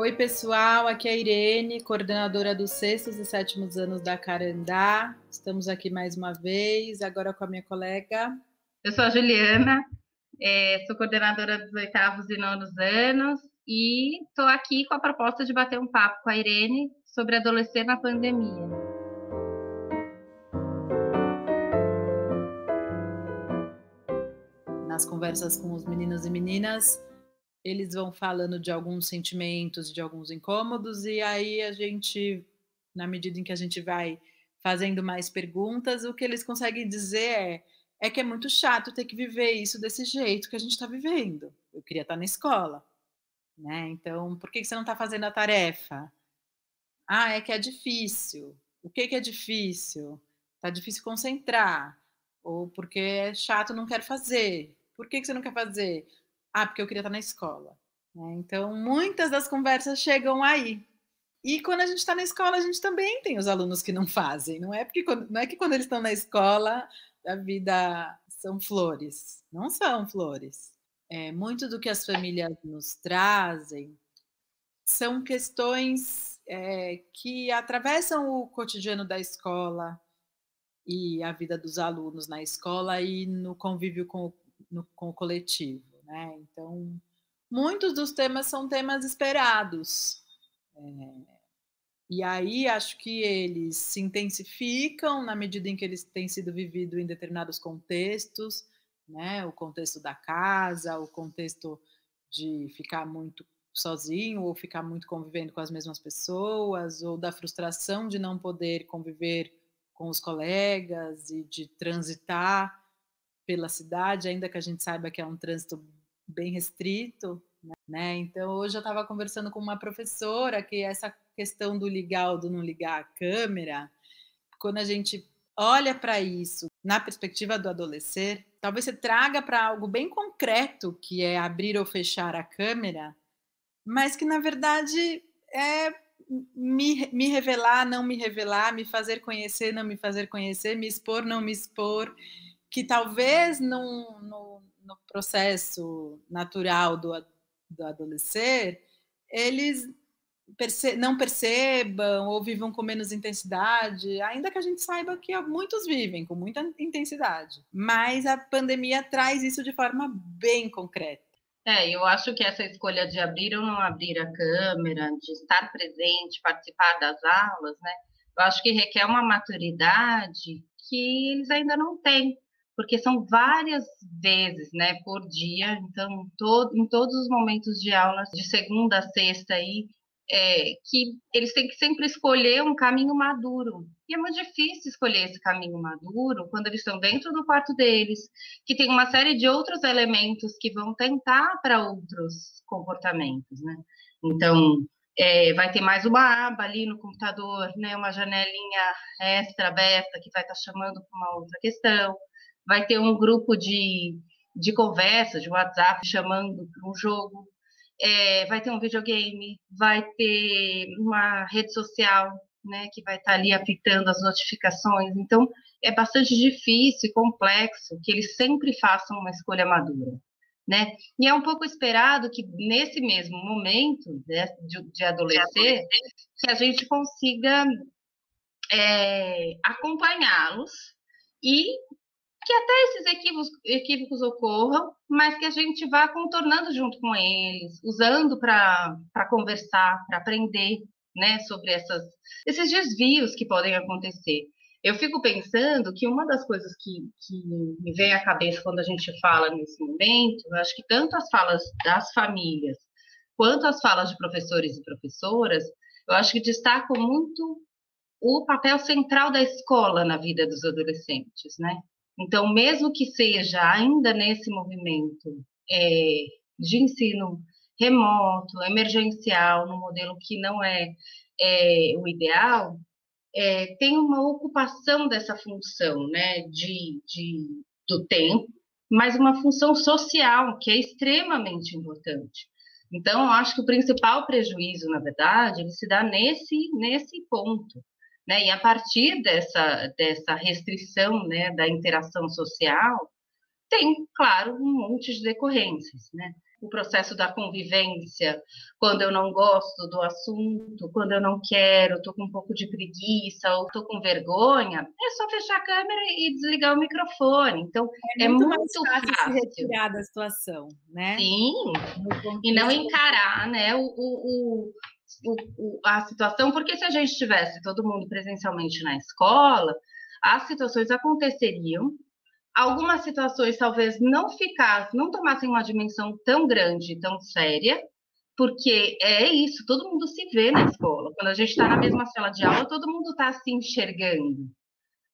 Oi, pessoal, aqui é a Irene, coordenadora dos sextos e sétimos anos da Carandá. Estamos aqui mais uma vez, agora com a minha colega. Eu sou a Juliana, é, sou coordenadora dos oitavos e nonos anos e estou aqui com a proposta de bater um papo com a Irene sobre adolescer na pandemia. Nas conversas com os meninos e meninas, eles vão falando de alguns sentimentos, de alguns incômodos, e aí a gente, na medida em que a gente vai fazendo mais perguntas, o que eles conseguem dizer é, é que é muito chato ter que viver isso desse jeito que a gente está vivendo. Eu queria estar na escola, né? Então, por que você não está fazendo a tarefa? Ah, é que é difícil. O que, que é difícil? Tá difícil concentrar. Ou porque é chato, não quero fazer. Por que, que você não quer fazer? Ah, porque eu queria estar na escola. Né? Então, muitas das conversas chegam aí. E quando a gente está na escola, a gente também tem os alunos que não fazem. Não é, porque, não é que quando eles estão na escola, a vida são flores. Não são flores. É, muito do que as famílias nos trazem são questões é, que atravessam o cotidiano da escola e a vida dos alunos na escola e no convívio com, no, com o coletivo. Né? Então, muitos dos temas são temas esperados. É, e aí acho que eles se intensificam na medida em que eles têm sido vividos em determinados contextos, né? O contexto da casa, o contexto de ficar muito sozinho ou ficar muito convivendo com as mesmas pessoas, ou da frustração de não poder conviver com os colegas e de transitar pela cidade, ainda que a gente saiba que é um trânsito bem restrito, né? Então hoje eu estava conversando com uma professora que essa questão do ligar ou do não ligar a câmera, quando a gente olha para isso na perspectiva do adolescer, talvez você traga para algo bem concreto, que é abrir ou fechar a câmera, mas que na verdade é me, me revelar, não me revelar, me fazer conhecer, não me fazer conhecer, me expor, não me expor, que talvez não, não no processo natural do, do adolescer, eles perce não percebam ou vivam com menos intensidade, ainda que a gente saiba que muitos vivem com muita intensidade. Mas a pandemia traz isso de forma bem concreta. É, eu acho que essa escolha de abrir ou não abrir a câmera, de estar presente, participar das aulas, né? Eu acho que requer uma maturidade que eles ainda não têm porque são várias vezes, né, por dia, então todo, em todos os momentos de aula, de segunda a sexta aí, é, que eles têm que sempre escolher um caminho maduro. E é muito difícil escolher esse caminho maduro quando eles estão dentro do quarto deles, que tem uma série de outros elementos que vão tentar para outros comportamentos, né? Então, é, vai ter mais uma aba ali no computador, né? Uma janelinha extra aberta que vai estar tá chamando para uma outra questão vai ter um grupo de, de conversa, de WhatsApp, chamando para um jogo, é, vai ter um videogame, vai ter uma rede social, né, que vai estar tá ali apitando as notificações. Então, é bastante difícil e complexo que eles sempre façam uma escolha madura. Né? E é um pouco esperado que nesse mesmo momento né, de, de adolescer, que a gente consiga é, acompanhá-los e que até esses equívocos, equívocos ocorram, mas que a gente vá contornando junto com eles, usando para conversar, para aprender né, sobre essas, esses desvios que podem acontecer. Eu fico pensando que uma das coisas que, que me vem à cabeça quando a gente fala nesse momento, eu acho que tanto as falas das famílias quanto as falas de professores e professoras, eu acho que destacam muito o papel central da escola na vida dos adolescentes, né? Então, mesmo que seja ainda nesse movimento é, de ensino remoto, emergencial, no modelo que não é, é o ideal, é, tem uma ocupação dessa função né, de, de, do tempo, mas uma função social que é extremamente importante. Então, acho que o principal prejuízo, na verdade, ele se dá nesse, nesse ponto. Né? E a partir dessa, dessa restrição né, da interação social, tem, claro, um monte de decorrências, né? o processo da convivência, quando eu não gosto do assunto, quando eu não quero, estou com um pouco de preguiça ou estou com vergonha, é só fechar a câmera e desligar o microfone. Então, é, é muito, muito fácil, fácil, retirar da situação, né? Sim, e não encarar né, o, o, a situação, porque se a gente tivesse todo mundo presencialmente na escola, as situações aconteceriam algumas situações talvez não ficassem, não tomassem uma dimensão tão grande, tão séria, porque é isso, todo mundo se vê na escola. Quando a gente está na mesma sala de aula, todo mundo está se enxergando.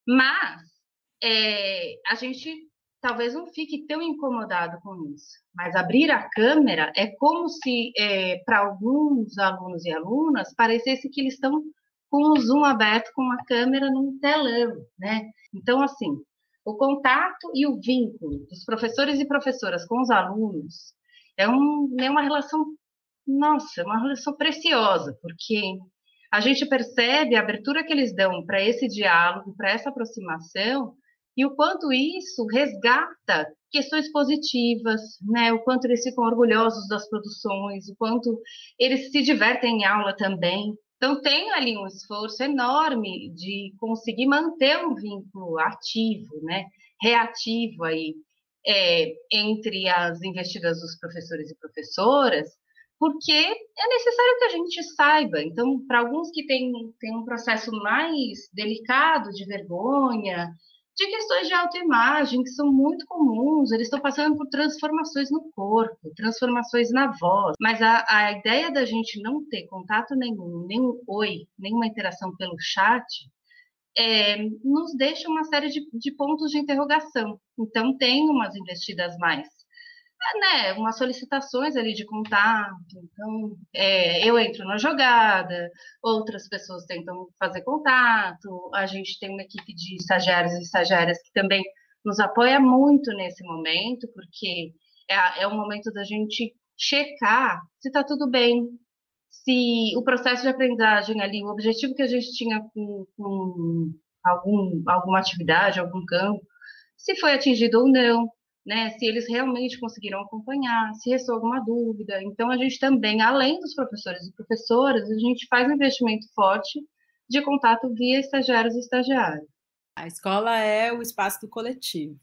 Mas é, a gente talvez não fique tão incomodado com isso. Mas abrir a câmera é como se, é, para alguns alunos e alunas, parecesse que eles estão com o zoom aberto, com uma câmera num telão, né? Então, assim, o contato e o vínculo dos professores e professoras com os alunos é, um, é uma relação, nossa, é uma relação preciosa, porque a gente percebe a abertura que eles dão para esse diálogo, para essa aproximação, e o quanto isso resgata questões positivas, né? O quanto eles ficam orgulhosos das produções, o quanto eles se divertem em aula também. Então, tem ali um esforço enorme de conseguir manter um vínculo ativo, né, reativo aí, é, entre as investidas dos professores e professoras, porque é necessário que a gente saiba. Então, para alguns que têm, têm um processo mais delicado de vergonha, de questões de autoimagem que são muito comuns, eles estão passando por transformações no corpo, transformações na voz, mas a, a ideia da gente não ter contato nenhum, nem um oi, nenhuma interação pelo chat, é, nos deixa uma série de, de pontos de interrogação. Então, tem umas investidas mais né, umas solicitações ali de contato. Então, é, eu entro na jogada, outras pessoas tentam fazer contato. A gente tem uma equipe de estagiários e estagiárias que também nos apoia muito nesse momento, porque é, é o momento da gente checar se está tudo bem, se o processo de aprendizagem ali, o objetivo que a gente tinha com, com algum, alguma atividade, algum campo, se foi atingido ou não né, se eles realmente conseguiram acompanhar, se restou alguma dúvida. Então, a gente também, além dos professores e professoras, a gente faz um investimento forte de contato via estagiários e estagiários. A escola é o espaço do coletivo.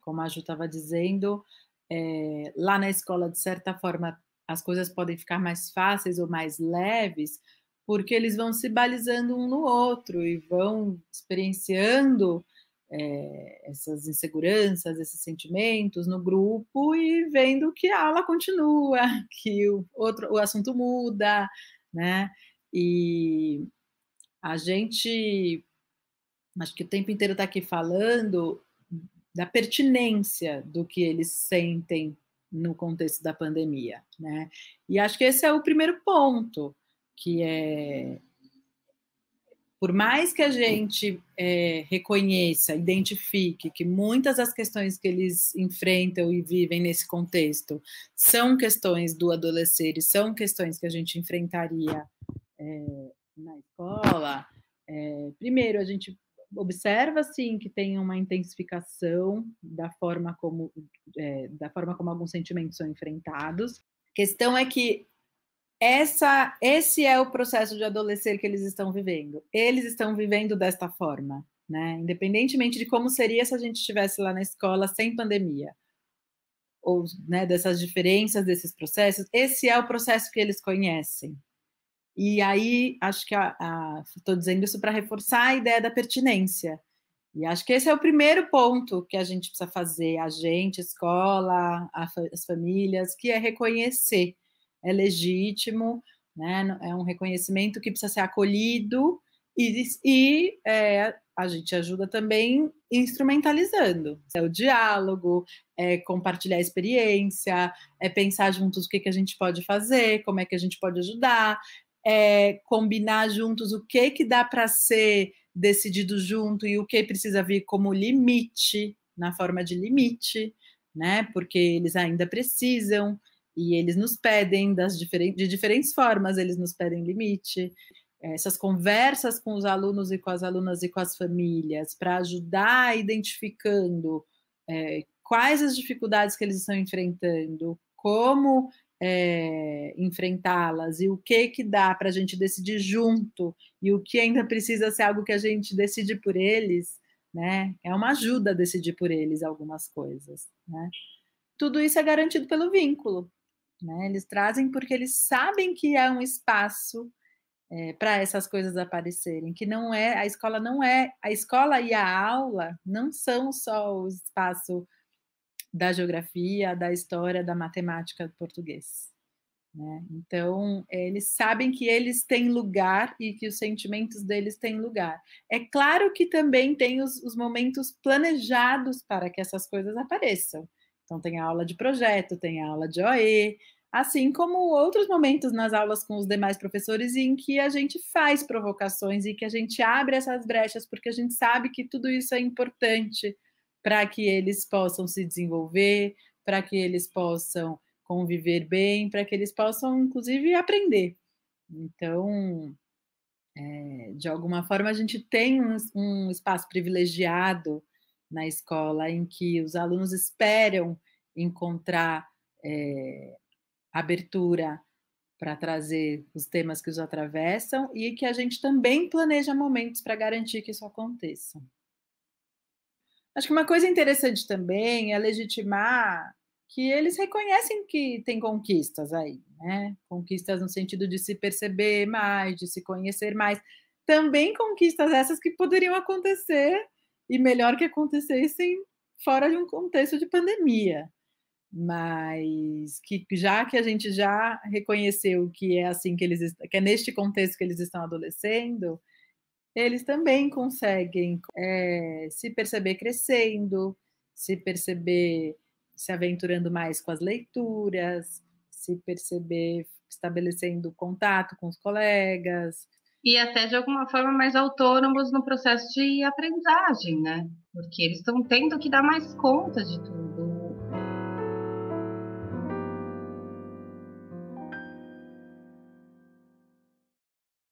Como a Ju estava dizendo, é, lá na escola, de certa forma, as coisas podem ficar mais fáceis ou mais leves, porque eles vão se balizando um no outro e vão experienciando é, essas inseguranças, esses sentimentos no grupo e vendo que a aula continua, que o, outro, o assunto muda, né? E a gente, acho que o tempo inteiro está aqui falando da pertinência do que eles sentem no contexto da pandemia, né? E acho que esse é o primeiro ponto, que é por mais que a gente é, reconheça, identifique que muitas das questões que eles enfrentam e vivem nesse contexto são questões do adolescente, são questões que a gente enfrentaria é, na escola, é, primeiro a gente observa sim que tem uma intensificação da forma como é, da forma como alguns sentimentos são enfrentados. A questão é que essa, esse é o processo de adolescer que eles estão vivendo. Eles estão vivendo desta forma, né? Independentemente de como seria se a gente estivesse lá na escola sem pandemia, ou né, dessas diferenças, desses processos, esse é o processo que eles conhecem. E aí, acho que estou dizendo isso para reforçar a ideia da pertinência. E acho que esse é o primeiro ponto que a gente precisa fazer, a gente, a escola, a, as famílias, que é reconhecer é legítimo, né? é um reconhecimento que precisa ser acolhido e, e é, a gente ajuda também instrumentalizando. É o diálogo, é compartilhar experiência, é pensar juntos o que, que a gente pode fazer, como é que a gente pode ajudar, é combinar juntos o que, que dá para ser decidido junto e o que precisa vir como limite, na forma de limite, né? Porque eles ainda precisam e eles nos pedem das diferentes, de diferentes formas, eles nos pedem limite. Essas conversas com os alunos e com as alunas e com as famílias para ajudar identificando é, quais as dificuldades que eles estão enfrentando, como é, enfrentá-las e o que que dá para a gente decidir junto e o que ainda precisa ser algo que a gente decide por eles, né? É uma ajuda decidir por eles algumas coisas, né? Tudo isso é garantido pelo vínculo, né? Eles trazem porque eles sabem que há um espaço é, para essas coisas aparecerem, que não é a escola não é a escola e a aula não são só o espaço da geografia, da história, da matemática do português. Né? Então, eles sabem que eles têm lugar e que os sentimentos deles têm lugar. É claro que também tem os, os momentos planejados para que essas coisas apareçam. Então, tem a aula de projeto, tem a aula de OE, assim como outros momentos nas aulas com os demais professores em que a gente faz provocações e que a gente abre essas brechas, porque a gente sabe que tudo isso é importante para que eles possam se desenvolver, para que eles possam conviver bem, para que eles possam, inclusive, aprender. Então, é, de alguma forma, a gente tem um, um, espaço privilegiado na escola em que os alunos esperam encontrar é, abertura para trazer os temas que os atravessam e que a gente também planeja momentos para garantir que isso aconteça. Acho que uma coisa interessante também é legitimar que eles reconhecem que tem conquistas aí, né? Conquistas no sentido de se perceber mais, de se conhecer mais. Também conquistas essas que poderiam acontecer e melhor que acontecessem fora de um contexto de pandemia. Mas que já que a gente já reconheceu que é assim que eles que é neste contexto que eles estão adolescendo, eles também conseguem é, se perceber crescendo, se perceber se aventurando mais com as leituras, se perceber estabelecendo contato com os colegas. E até de alguma forma mais autônomos no processo de aprendizagem, né? Porque eles estão tendo que dar mais conta de tudo.